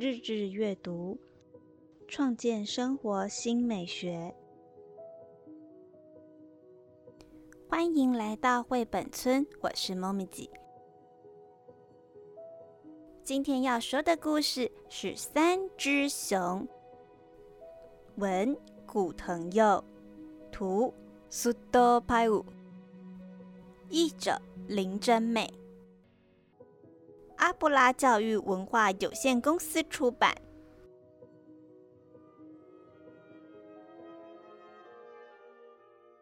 日日阅读，创建生活新美学。欢迎来到绘本村，我是猫咪姐。今天要说的故事是《三只熊》，文古藤佑，图苏多派武，译者林真美。阿布拉教育文化有限公司出版。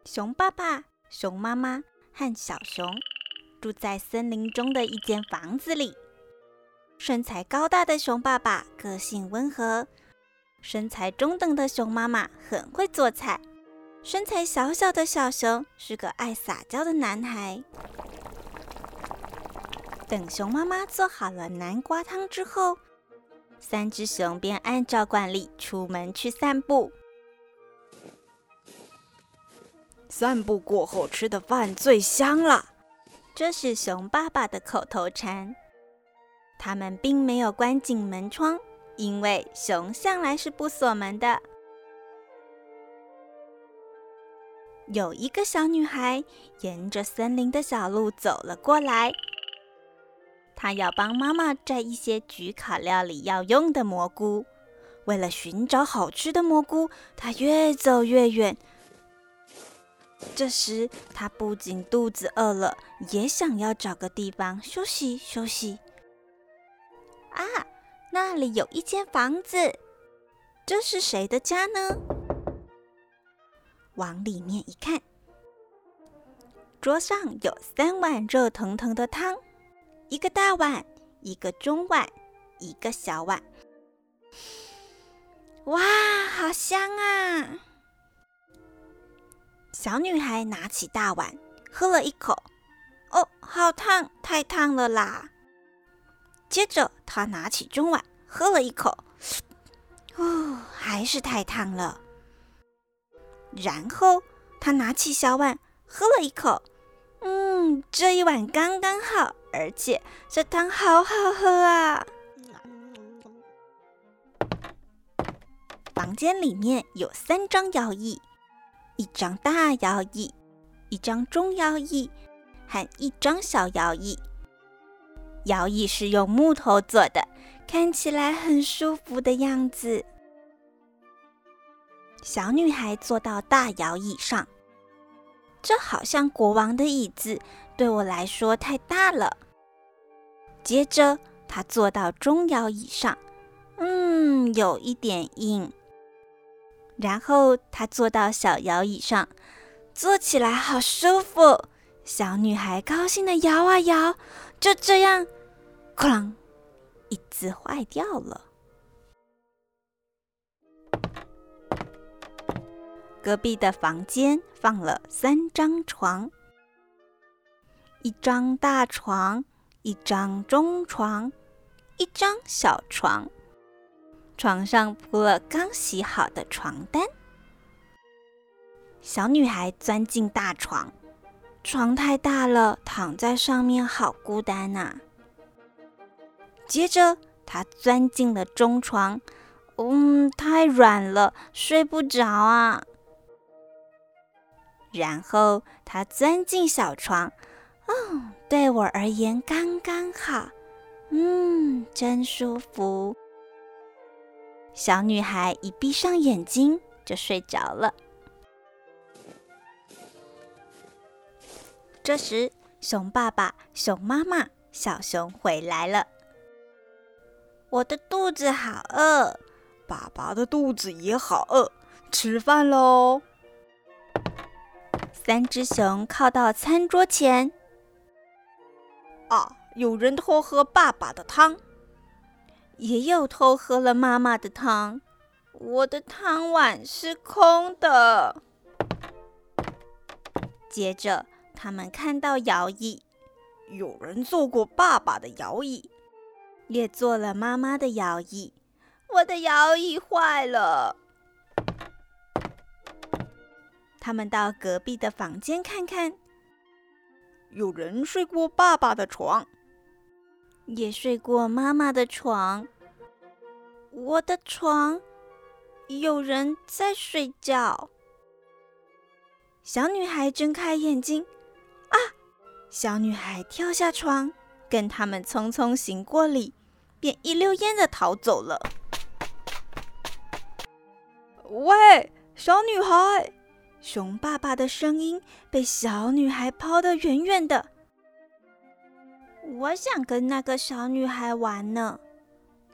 熊爸爸、熊妈妈和小熊住在森林中的一间房子里。身材高大的熊爸爸个性温和，身材中等的熊妈妈很会做菜，身材小小的小熊是个爱撒娇的男孩。等熊妈妈做好了南瓜汤之后，三只熊便按照惯例出门去散步。散步过后吃的饭最香了，这是熊爸爸的口头禅。他们并没有关紧门窗，因为熊向来是不锁门的。有一个小女孩沿着森林的小路走了过来。他要帮妈妈摘一些焗烤料理要用的蘑菇。为了寻找好吃的蘑菇，他越走越远。这时，他不仅肚子饿了，也想要找个地方休息休息。啊，那里有一间房子，这是谁的家呢？往里面一看，桌上有三碗热腾腾的汤。一个大碗，一个中碗，一个小碗。哇，好香啊！小女孩拿起大碗，喝了一口。哦，好烫，太烫了啦！接着，她拿起中碗，喝了一口。哦，还是太烫了。然后，她拿起小碗，喝了一口。嗯，这一碗刚刚好。而且这汤好好喝啊！房间里面有三张摇椅，一张大摇椅，一张中摇椅，和一张小摇椅。摇椅是用木头做的，看起来很舒服的样子。小女孩坐到大摇椅上，这好像国王的椅子，对我来说太大了。接着，他坐到中摇椅上，嗯，有一点硬。然后他坐到小摇椅上，坐起来好舒服。小女孩高兴的摇啊摇，就这样，哐，椅子坏掉了。隔壁的房间放了三张床，一张大床。一张中床，一张小床，床上铺了刚洗好的床单。小女孩钻进大床，床太大了，躺在上面好孤单呐。接着，她钻进了中床，嗯，太软了，睡不着啊。然后，她钻进小床。哦，对我而言刚刚好，嗯，真舒服。小女孩一闭上眼睛就睡着了。这时，熊爸爸、熊妈妈、小熊回来了。我的肚子好饿，爸爸的肚子也好饿，吃饭喽！三只熊靠到餐桌前。啊！有人偷喝爸爸的汤，也有偷喝了妈妈的汤。我的汤碗是空的。接着，他们看到摇椅，有人坐过爸爸的摇椅，也坐了妈妈的摇椅。我的摇椅坏了。他们到隔壁的房间看看。有人睡过爸爸的床，也睡过妈妈的床。我的床有人在睡觉。小女孩睁开眼睛，啊！小女孩跳下床，跟他们匆匆行过礼，便一溜烟的逃走了。喂，小女孩！熊爸爸的声音被小女孩抛得远远的。我想跟那个小女孩玩呢。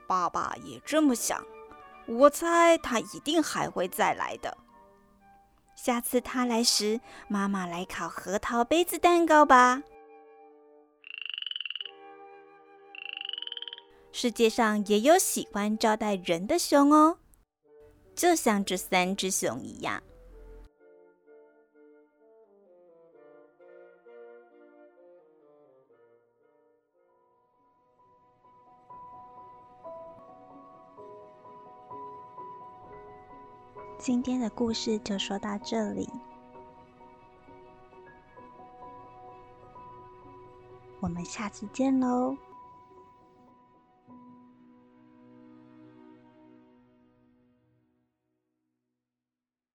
爸爸也这么想。我猜他一定还会再来的。下次他来时，妈妈来烤核桃杯子蛋糕吧。世界上也有喜欢招待人的熊哦，就像这三只熊一样。今天的故事就说到这里，我们下次见喽。